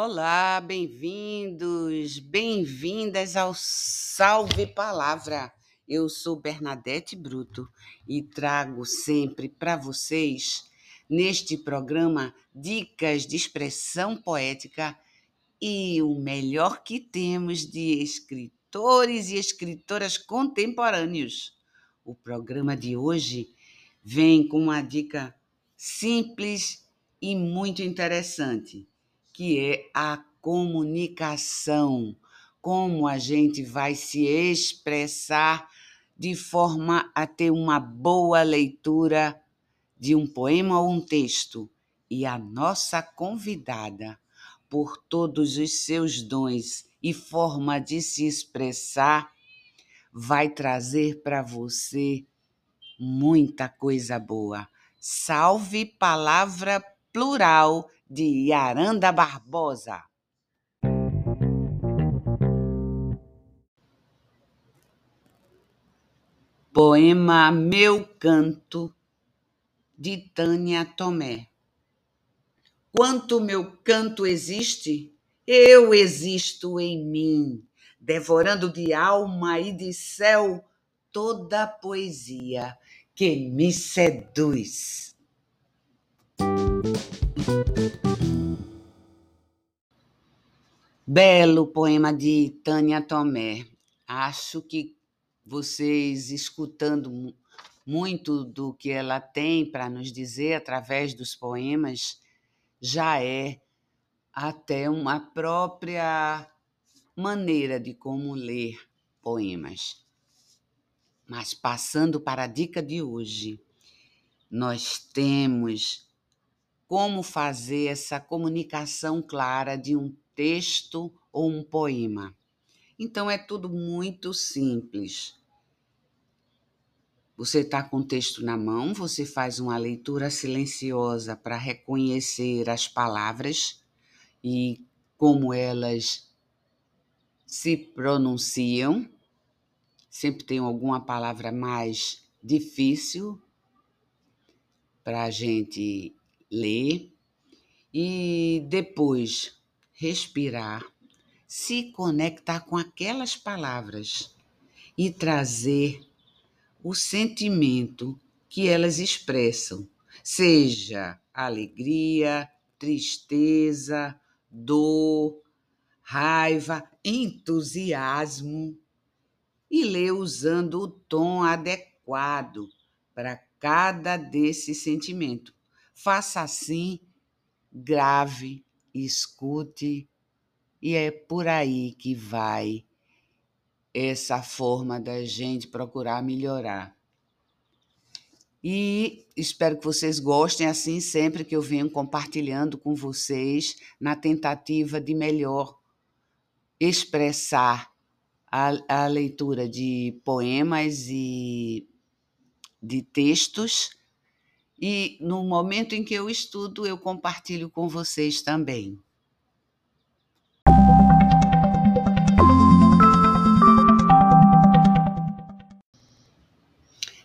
Olá, bem-vindos, bem-vindas ao Salve Palavra. Eu sou Bernadette Bruto e trago sempre para vocês, neste programa, dicas de expressão poética e o melhor que temos de escritores e escritoras contemporâneos. O programa de hoje vem com uma dica simples e muito interessante que é a comunicação. Como a gente vai se expressar de forma a ter uma boa leitura de um poema ou um texto. E a nossa convidada, por todos os seus dons e forma de se expressar, vai trazer para você muita coisa boa. Salve palavra plural de Aranda Barbosa. Poema Meu Canto, de Tânia Tomé. Quanto meu canto existe, eu existo em mim, devorando de alma e de céu toda a poesia que me seduz. Belo poema de Tânia Tomé. Acho que vocês, escutando muito do que ela tem para nos dizer através dos poemas, já é até uma própria maneira de como ler poemas. Mas passando para a dica de hoje, nós temos como fazer essa comunicação clara de um texto ou um poema. Então é tudo muito simples. Você está com o texto na mão, você faz uma leitura silenciosa para reconhecer as palavras e como elas se pronunciam. Sempre tem alguma palavra mais difícil para a gente ler e depois respirar, se conectar com aquelas palavras e trazer o sentimento que elas expressam, seja alegria, tristeza, dor, raiva, entusiasmo, e ler usando o tom adequado para cada desse sentimento. Faça assim, grave escute, e é por aí que vai essa forma da gente procurar melhorar. E espero que vocês gostem assim sempre que eu venho compartilhando com vocês na tentativa de melhor expressar a, a leitura de poemas e de textos e no momento em que eu estudo, eu compartilho com vocês também.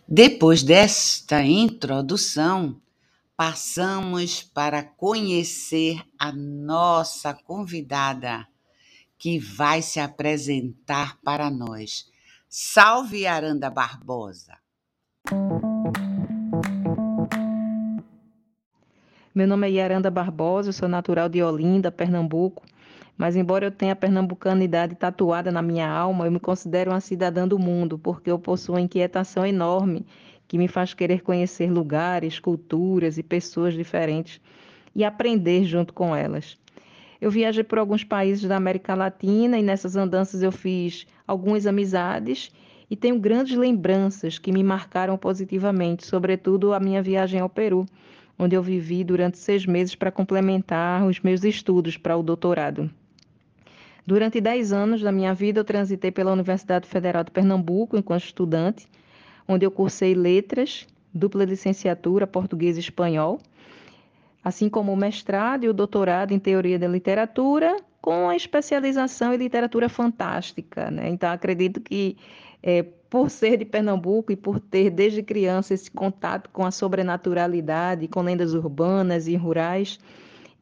Depois desta introdução, passamos para conhecer a nossa convidada, que vai se apresentar para nós. Salve Aranda Barbosa! Meu nome é Yaranda Barbosa, eu sou natural de Olinda, Pernambuco. Mas embora eu tenha a pernambucanidade tatuada na minha alma, eu me considero uma cidadã do mundo, porque eu possuo uma inquietação enorme que me faz querer conhecer lugares, culturas e pessoas diferentes e aprender junto com elas. Eu viajei por alguns países da América Latina e nessas andanças eu fiz algumas amizades e tenho grandes lembranças que me marcaram positivamente, sobretudo a minha viagem ao Peru onde eu vivi durante seis meses para complementar os meus estudos para o doutorado. Durante dez anos da minha vida, eu transitei pela Universidade Federal de Pernambuco enquanto estudante, onde eu cursei letras, dupla licenciatura, português e espanhol, assim como o mestrado e o doutorado em teoria da literatura, com a especialização em literatura fantástica. Né? Então, acredito que é, por ser de Pernambuco e por ter desde criança esse contato com a sobrenaturalidade, com lendas urbanas e rurais,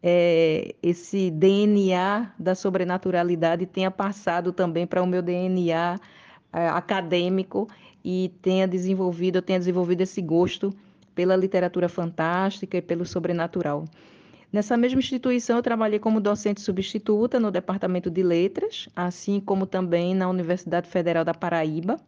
é, esse DNA da sobrenaturalidade tenha passado também para o meu DNA é, acadêmico e tenha desenvolvido, eu tenha desenvolvido esse gosto pela literatura fantástica e pelo sobrenatural. Nessa mesma instituição, eu trabalhei como docente substituta no Departamento de Letras, assim como também na Universidade Federal da Paraíba,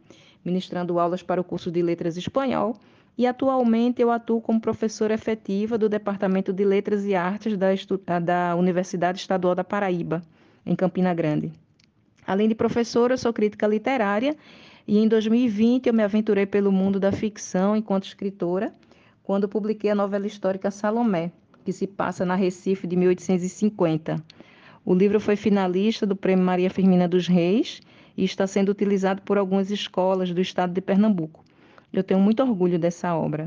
ministrando aulas para o curso de Letras Espanhol. E atualmente eu atuo como professora efetiva do Departamento de Letras e Artes da, da Universidade Estadual da Paraíba, em Campina Grande. Além de professora, eu sou crítica literária e em 2020 eu me aventurei pelo mundo da ficção enquanto escritora, quando publiquei a novela histórica Salomé, que se passa na Recife de 1850. O livro foi finalista do Prêmio Maria Firmina dos Reis e está sendo utilizado por algumas escolas do estado de Pernambuco. Eu tenho muito orgulho dessa obra.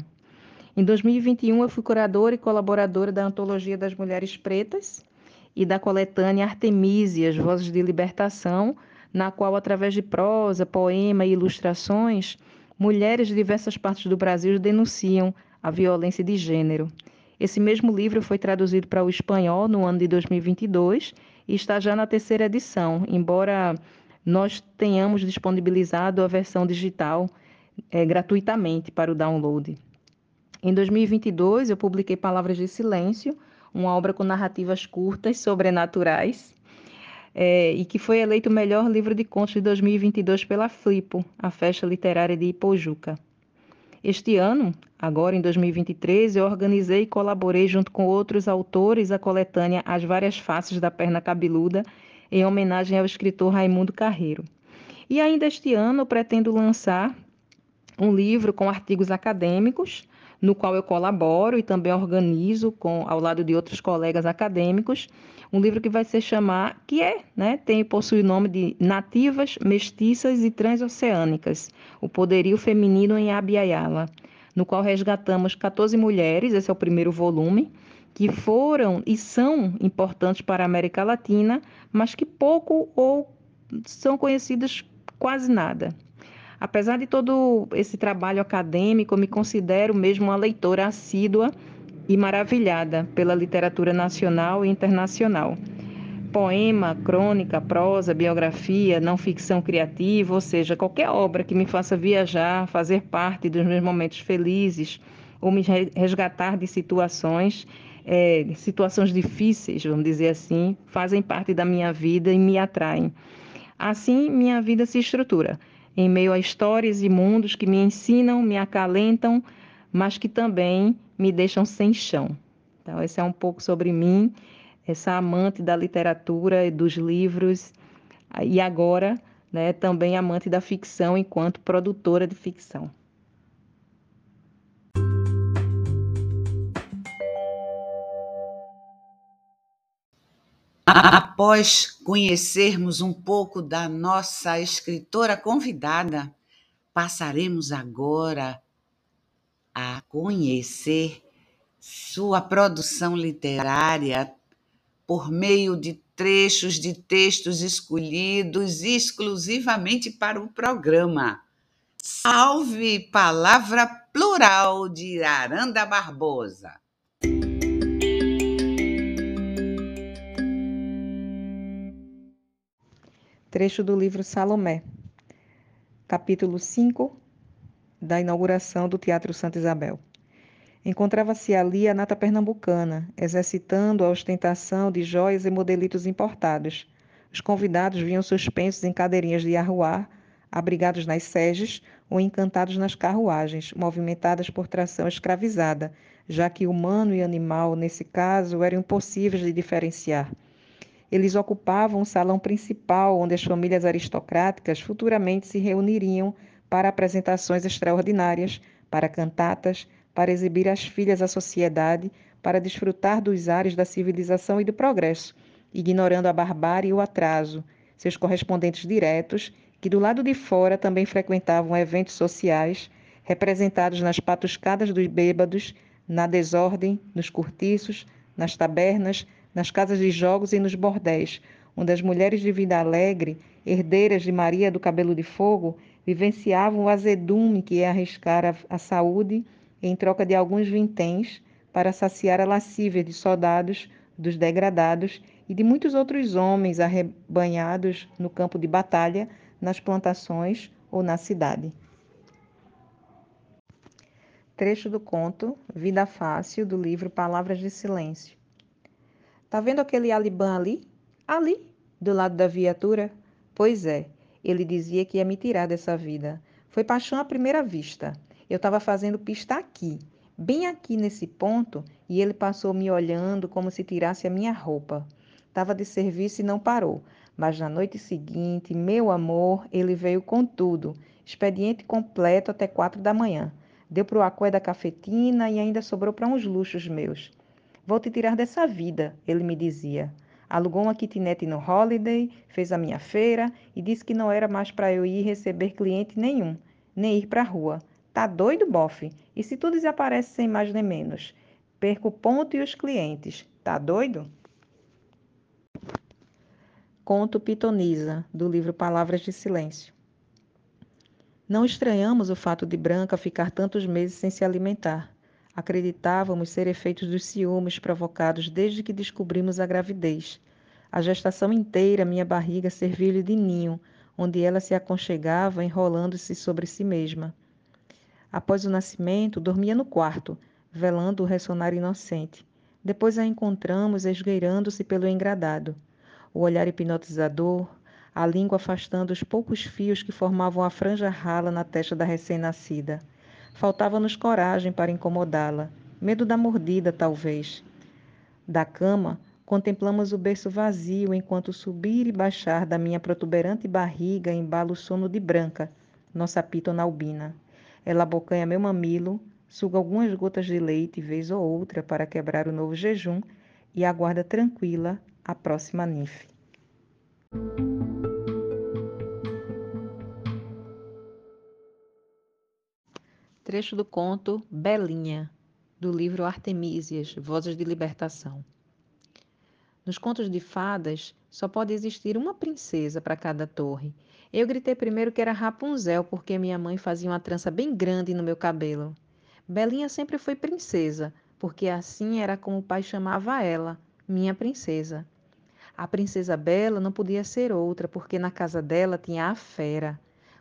Em 2021, eu fui curadora e colaboradora da Antologia das Mulheres Pretas e da coletânea Artemísias, Vozes de Libertação, na qual, através de prosa, poema e ilustrações, mulheres de diversas partes do Brasil denunciam a violência de gênero. Esse mesmo livro foi traduzido para o espanhol no ano de 2022 e está já na terceira edição, embora nós tenhamos disponibilizado a versão digital é, gratuitamente para o download. Em 2022, eu publiquei Palavras de Silêncio, uma obra com narrativas curtas, sobrenaturais, é, e que foi eleito o melhor livro de contos de 2022 pela Flipo, a festa literária de Ipojuca. Este ano, agora em 2023, eu organizei e colaborei junto com outros autores a coletânea As Várias Faces da Perna Cabeluda, em homenagem ao escritor Raimundo Carreiro. E ainda este ano eu pretendo lançar um livro com artigos acadêmicos, no qual eu colaboro e também organizo com ao lado de outros colegas acadêmicos, um livro que vai se chamar, que é, né, tem possui o nome de Nativas, Mestiças e Transoceânicas: O Poderio Feminino em Abiayala, no qual resgatamos 14 mulheres, esse é o primeiro volume, que foram e são importantes para a América Latina, mas que pouco ou são conhecidas quase nada. Apesar de todo esse trabalho acadêmico, me considero mesmo uma leitora assídua e maravilhada pela literatura nacional e internacional. Poema, crônica, prosa, biografia, não ficção criativa, ou seja, qualquer obra que me faça viajar, fazer parte dos meus momentos felizes ou me resgatar de situações, é, situações difíceis, vamos dizer assim, fazem parte da minha vida e me atraem. Assim, minha vida se estrutura em meio a histórias e mundos que me ensinam, me acalentam, mas que também me deixam sem chão. Então, esse é um pouco sobre mim, essa amante da literatura e dos livros, e agora né, também amante da ficção enquanto produtora de ficção. Após conhecermos um pouco da nossa escritora convidada, passaremos agora a conhecer sua produção literária por meio de trechos de textos escolhidos exclusivamente para o programa. Salve Palavra Plural de Aranda Barbosa. Trecho do livro Salomé, capítulo 5 da inauguração do Teatro Santa Isabel. Encontrava-se ali a nata pernambucana, exercitando a ostentação de joias e modelitos importados. Os convidados vinham suspensos em cadeirinhas de arruar, abrigados nas seges ou encantados nas carruagens, movimentadas por tração escravizada, já que humano e animal, nesse caso, eram impossíveis de diferenciar. Eles ocupavam o salão principal, onde as famílias aristocráticas futuramente se reuniriam para apresentações extraordinárias, para cantatas, para exibir as filhas à sociedade, para desfrutar dos ares da civilização e do progresso, ignorando a barbárie e o atraso, seus correspondentes diretos, que do lado de fora também frequentavam eventos sociais, representados nas patuscadas dos bêbados, na desordem, nos cortiços, nas tabernas, nas casas de jogos e nos bordéis, onde as mulheres de vida alegre, herdeiras de Maria do Cabelo de Fogo, vivenciavam o azedume que é arriscar a, a saúde em troca de alguns vinténs para saciar a lascívia de soldados dos degradados e de muitos outros homens arrebanhados no campo de batalha, nas plantações ou na cidade. Trecho do conto Vida Fácil, do livro Palavras de Silêncio. Tá vendo aquele Aliban ali? Ali, do lado da viatura? Pois é, ele dizia que ia me tirar dessa vida. Foi paixão à primeira vista. Eu estava fazendo pista aqui, bem aqui nesse ponto, e ele passou me olhando como se tirasse a minha roupa. Estava de serviço e não parou. Mas na noite seguinte, meu amor, ele veio com tudo. Expediente completo até quatro da manhã. Deu para o da cafetina e ainda sobrou para uns luxos meus. Vou te tirar dessa vida, ele me dizia. Alugou uma kitnet no Holiday, fez a minha feira e disse que não era mais para eu ir receber cliente nenhum, nem ir para a rua. Tá doido, bofe? E se tu desaparece sem mais nem menos? Perco o ponto e os clientes. Tá doido? Conto Pitonisa, do livro Palavras de Silêncio. Não estranhamos o fato de Branca ficar tantos meses sem se alimentar. Acreditávamos ser efeitos dos ciúmes provocados desde que descobrimos a gravidez. A gestação inteira, minha barriga serviu-lhe de ninho, onde ela se aconchegava enrolando-se sobre si mesma. Após o nascimento, dormia no quarto, velando o ressonar inocente. Depois a encontramos esgueirando-se pelo engradado. O olhar hipnotizador, a língua afastando os poucos fios que formavam a franja rala na testa da recém-nascida. Faltava-nos coragem para incomodá-la, medo da mordida, talvez. Da cama, contemplamos o berço vazio enquanto subir e baixar da minha protuberante barriga embala o sono de branca, nossa pitona albina. Ela abocanha meu mamilo, suga algumas gotas de leite vez ou outra para quebrar o novo jejum e aguarda tranquila a próxima ninfe. Trecho do conto Belinha, do livro Artemísias, Vozes de Libertação. Nos contos de fadas, só pode existir uma princesa para cada torre, eu gritei primeiro que era Rapunzel, porque minha mãe fazia uma trança bem grande no meu cabelo. Belinha sempre foi princesa, porque assim era como o pai chamava ela, minha princesa. A princesa Bela não podia ser outra, porque na casa dela tinha a fera.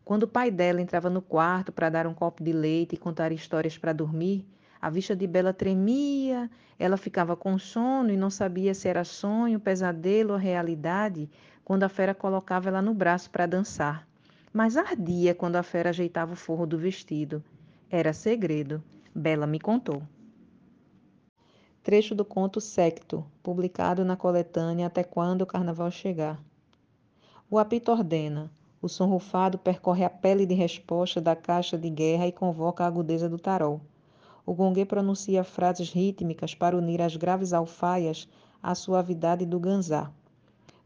Quando o pai dela entrava no quarto para dar um copo de leite e contar histórias para dormir, a vista de Bela tremia, ela ficava com sono e não sabia se era sonho, pesadelo ou realidade, quando a fera colocava ela no braço para dançar. Mas ardia quando a fera ajeitava o forro do vestido. Era segredo. Bela me contou. Trecho do conto Secto, publicado na coletânea Até Quando o Carnaval Chegar. O apito ordena. O som rufado percorre a pele de resposta da caixa de guerra e convoca a agudeza do tarol. O gongue pronuncia frases rítmicas para unir as graves alfaias à suavidade do ganzá.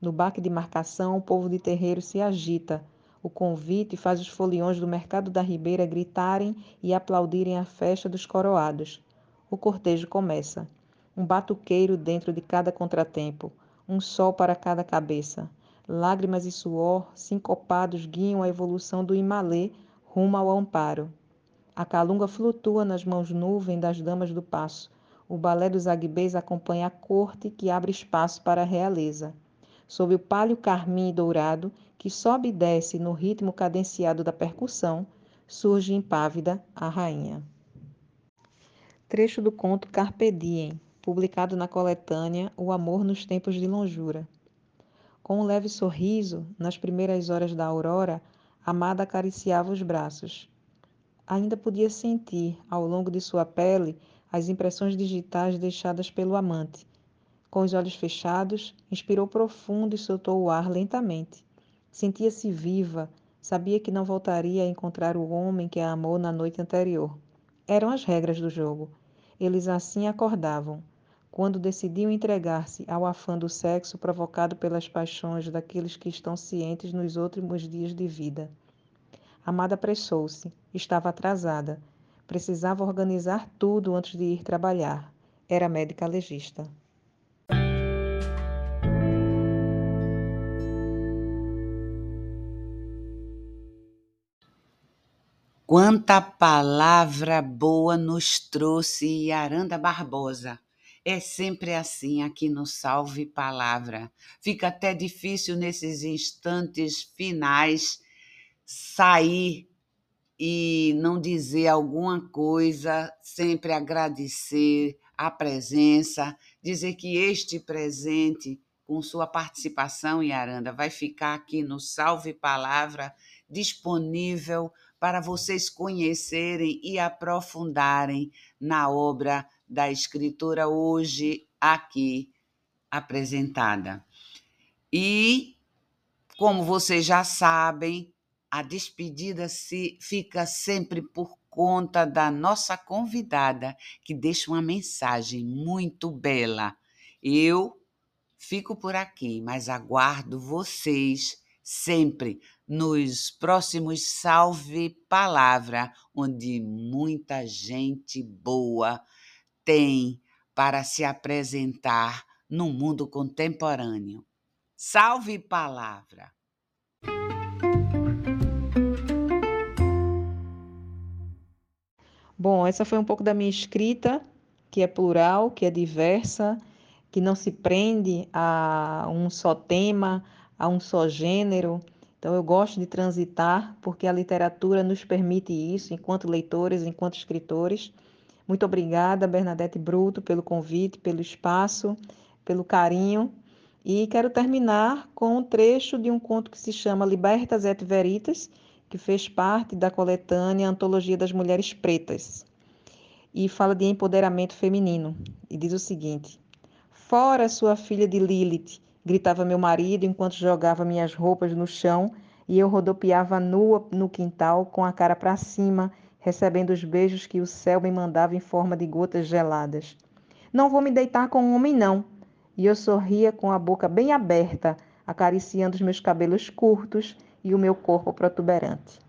No baque de marcação, o povo de terreiro se agita. O convite faz os foliões do mercado da Ribeira gritarem e aplaudirem a festa dos coroados. O cortejo começa. Um batuqueiro dentro de cada contratempo, um sol para cada cabeça. Lágrimas e suor, sincopados, guiam a evolução do Imalê rumo ao amparo. A calunga flutua nas mãos nuvem das damas do passo. O balé dos aguibês acompanha a corte que abre espaço para a realeza sob o palho carmim e dourado que sobe e desce no ritmo cadenciado da percussão, surge impávida a rainha. Trecho do conto Carpe Diem, publicado na coletânea O Amor nos Tempos de Longura. Com um leve sorriso, nas primeiras horas da aurora, Amada acariciava os braços. Ainda podia sentir, ao longo de sua pele, as impressões digitais deixadas pelo amante, com os olhos fechados, inspirou profundo e soltou o ar lentamente. Sentia-se viva, sabia que não voltaria a encontrar o homem que a amou na noite anterior. Eram as regras do jogo. Eles assim acordavam. Quando decidiam entregar-se ao afã do sexo provocado pelas paixões daqueles que estão cientes nos últimos dias de vida. Amada apressou-se, estava atrasada. Precisava organizar tudo antes de ir trabalhar. Era médica legista. Quanta palavra boa nos trouxe Aranda Barbosa. É sempre assim aqui no Salve Palavra. Fica até difícil nesses instantes finais sair e não dizer alguma coisa, sempre agradecer a presença, dizer que este presente, com sua participação, Yaranda, vai ficar aqui no Salve Palavra disponível para vocês conhecerem e aprofundarem na obra da escritora hoje aqui apresentada. E, como vocês já sabem, a despedida se fica sempre por conta da nossa convidada, que deixa uma mensagem muito bela. Eu fico por aqui, mas aguardo vocês sempre nos próximos Salve Palavra, onde muita gente boa tem para se apresentar no mundo contemporâneo. Salve palavra! Bom, essa foi um pouco da minha escrita, que é plural, que é diversa, que não se prende a um só tema, a um só gênero. Então, eu gosto de transitar, porque a literatura nos permite isso, enquanto leitores, enquanto escritores. Muito obrigada, Bernadette Bruto, pelo convite, pelo espaço, pelo carinho. E quero terminar com um trecho de um conto que se chama Libertas et Veritas, que fez parte da coletânea Antologia das Mulheres Pretas. E fala de empoderamento feminino. E diz o seguinte: Fora sua filha de Lilith, gritava meu marido enquanto jogava minhas roupas no chão e eu rodopiava nua no quintal com a cara para cima recebendo os beijos que o céu me mandava em forma de gotas geladas. Não vou me deitar com um homem, não. E eu sorria com a boca bem aberta, acariciando os meus cabelos curtos e o meu corpo protuberante.